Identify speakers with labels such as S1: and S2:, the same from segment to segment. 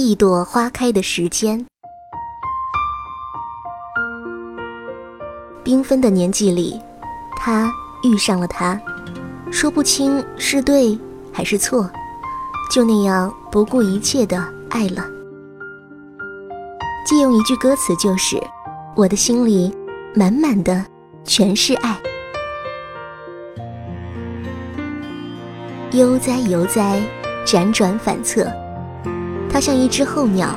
S1: 一朵花开的时间。缤纷的年纪里，他遇上了她，说不清是对还是错，就那样不顾一切的爱了。借用一句歌词，就是我的心里满满的全是爱。悠哉悠哉，辗转反侧，他像一只候鸟，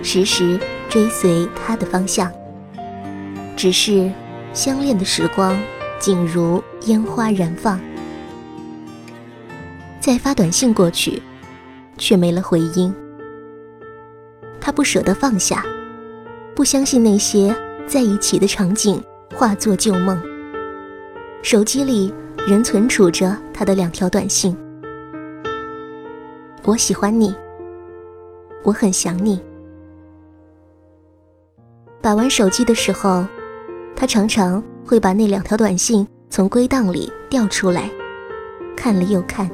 S1: 时时追随他的方向。只是。相恋的时光，仅如烟花燃放。再发短信过去，却没了回音。他不舍得放下，不相信那些在一起的场景化作旧梦。手机里仍存储着他的两条短信：“我喜欢你，我很想你。”把玩手机的时候。他常常会把那两条短信从归档里调出来，看了又看。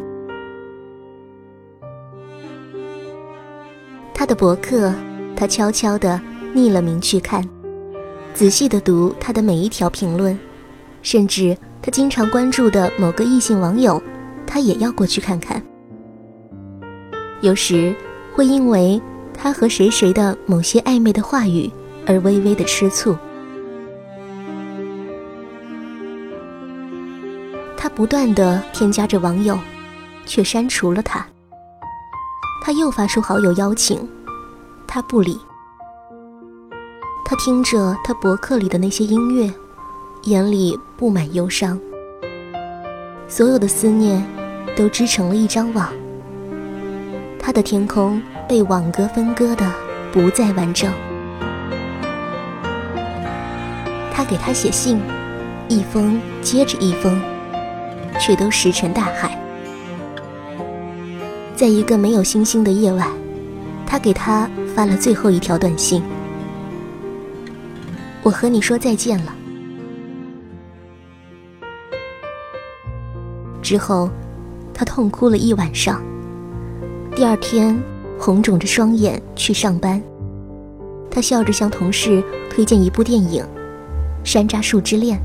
S1: 他的博客，他悄悄地匿了名去看，仔细地读他的每一条评论，甚至他经常关注的某个异性网友，他也要过去看看。有时会因为他和谁谁的某些暧昧的话语而微微的吃醋。他不断的添加着网友，却删除了他。他又发出好友邀请，他不理。他听着他博客里的那些音乐，眼里布满忧伤。所有的思念都织成了一张网，他的天空被网格分割的不再完整。他给他写信，一封接着一封。却都石沉大海。在一个没有星星的夜晚，他给他发了最后一条短信：“我和你说再见了。”之后，他痛哭了一晚上。第二天，红肿着双眼去上班。他笑着向同事推荐一部电影《山楂树之恋》，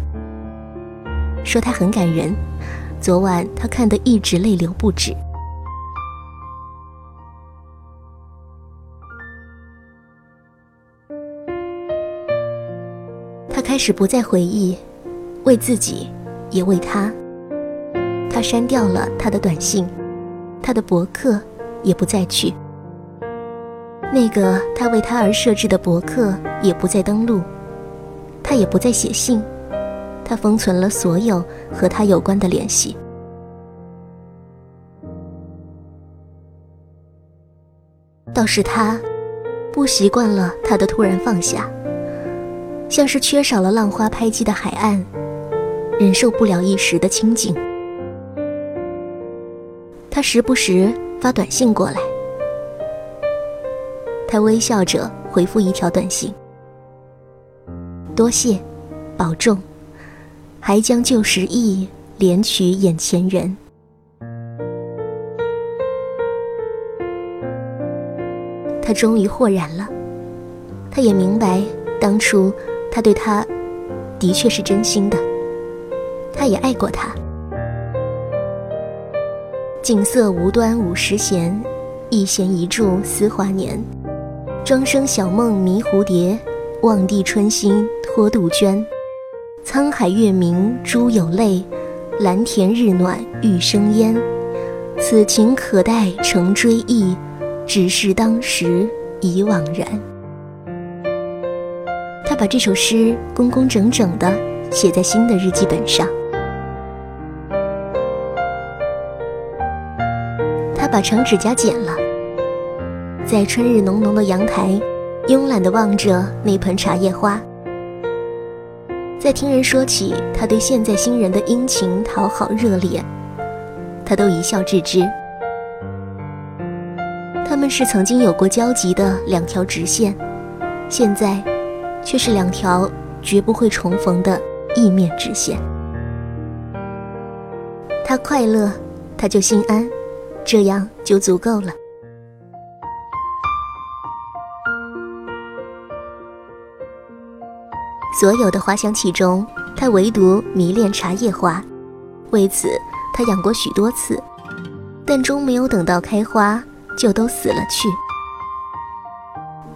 S1: 说他很感人。昨晚他看得一直泪流不止。他开始不再回忆，为自己，也为他。他删掉了他的短信，他的博客也不再去。那个他为他而设置的博客也不再登录，他也不再写信。他封存了所有和他有关的联系，倒是他不习惯了他的突然放下，像是缺少了浪花拍击的海岸，忍受不了一时的清静。他时不时发短信过来，他微笑着回复一条短信：“多谢，保重。”还将旧时意怜取眼前人。他终于豁然了，他也明白，当初他对他的确是真心的，他也爱过他。锦瑟无端五十弦，一弦一柱思华年。庄生晓梦迷蝴蝶，望帝春心托杜鹃。沧海月明珠有泪，蓝田日暖玉生烟。此情可待成追忆，只是当时已惘然。他把这首诗工工整整地写在新的日记本上。把长指甲剪了，在春日浓浓的阳台，慵懒地望着那盆茶叶花。在听人说起他对现在新人的殷勤讨好热烈，他都一笑置之。他们是曾经有过交集的两条直线，现在却是两条绝不会重逢的意面直线。他快乐，他就心安，这样就足够了。所有的花香气中，他唯独迷恋茶叶花，为此他养过许多次，但终没有等到开花就都死了去。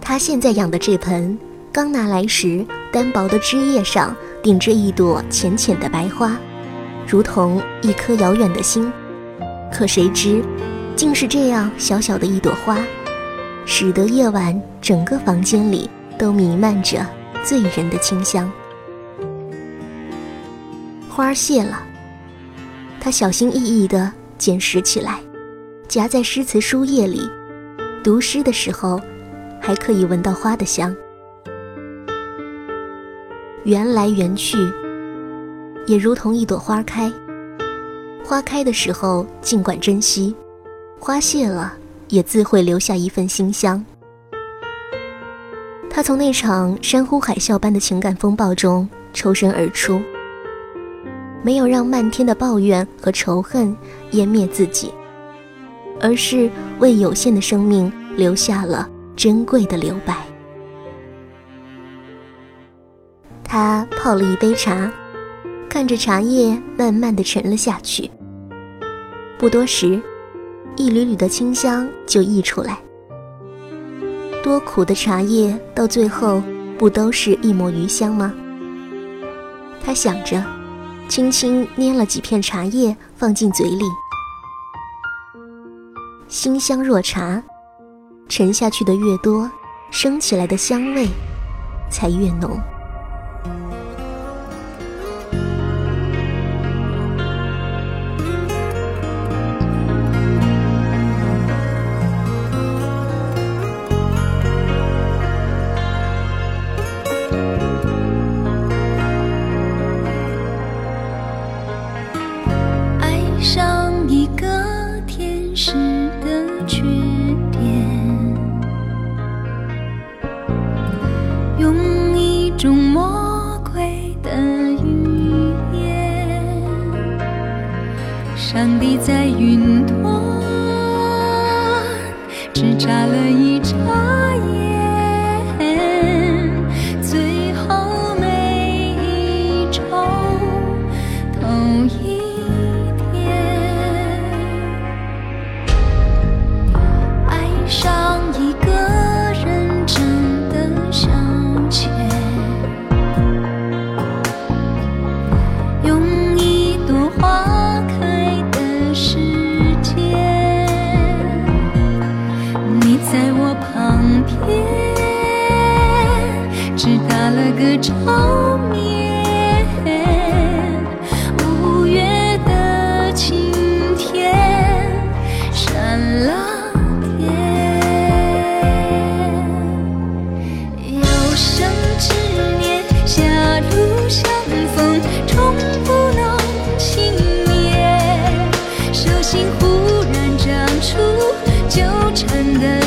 S1: 他现在养的这盆，刚拿来时，单薄的枝叶上顶着一朵浅浅的白花，如同一颗遥远的星。可谁知，竟是这样小小的一朵花，使得夜晚整个房间里都弥漫着。醉人的清香，花谢了，他小心翼翼地捡拾起来，夹在诗词书页里。读诗的时候，还可以闻到花的香。缘来缘去，也如同一朵花开。花开的时候，尽管珍惜；花谢了，也自会留下一份馨香。他从那场山呼海啸般的情感风暴中抽身而出，没有让漫天的抱怨和仇恨湮灭自己，而是为有限的生命留下了珍贵的留白。他泡了一杯茶，看着茶叶慢慢的沉了下去。不多时，一缕缕的清香就溢出来。多苦的茶叶，到最后不都是一抹余香吗？他想着，轻轻捏了几片茶叶放进嘴里，馨香若茶，沉下去的越多，升起来的香味才越浓。
S2: 上帝在云端，只眨了一眨眼，纠缠的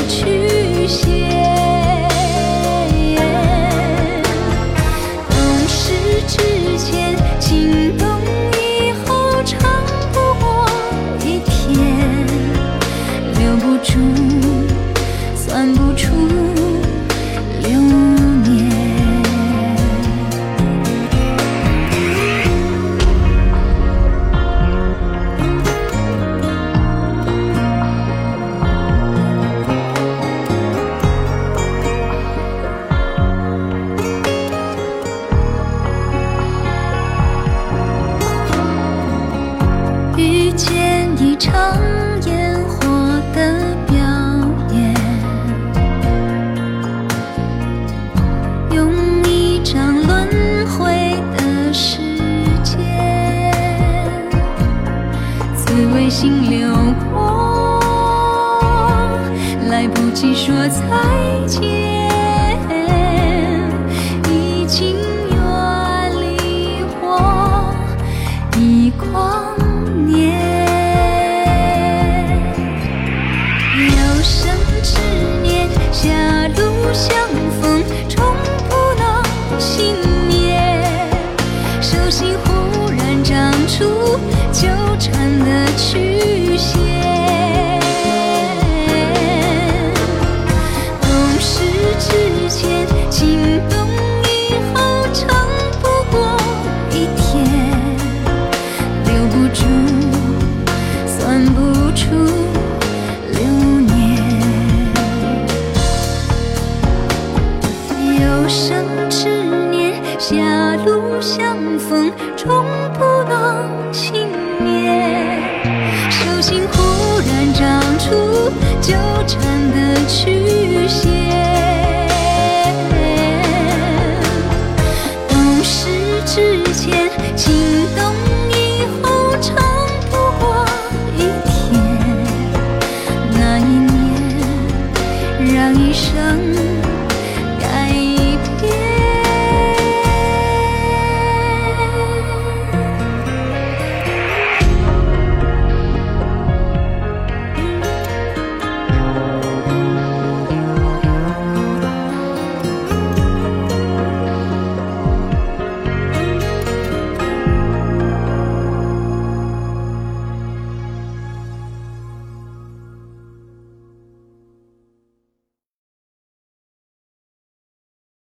S2: 等烟火的表演，用一张轮回的时间，紫微星流过，来不及说再见。纠缠的曲线懂事之前情动以后长不过一天留不住算不出流年有生之年狭路相逢终手心忽然长出纠缠的曲线。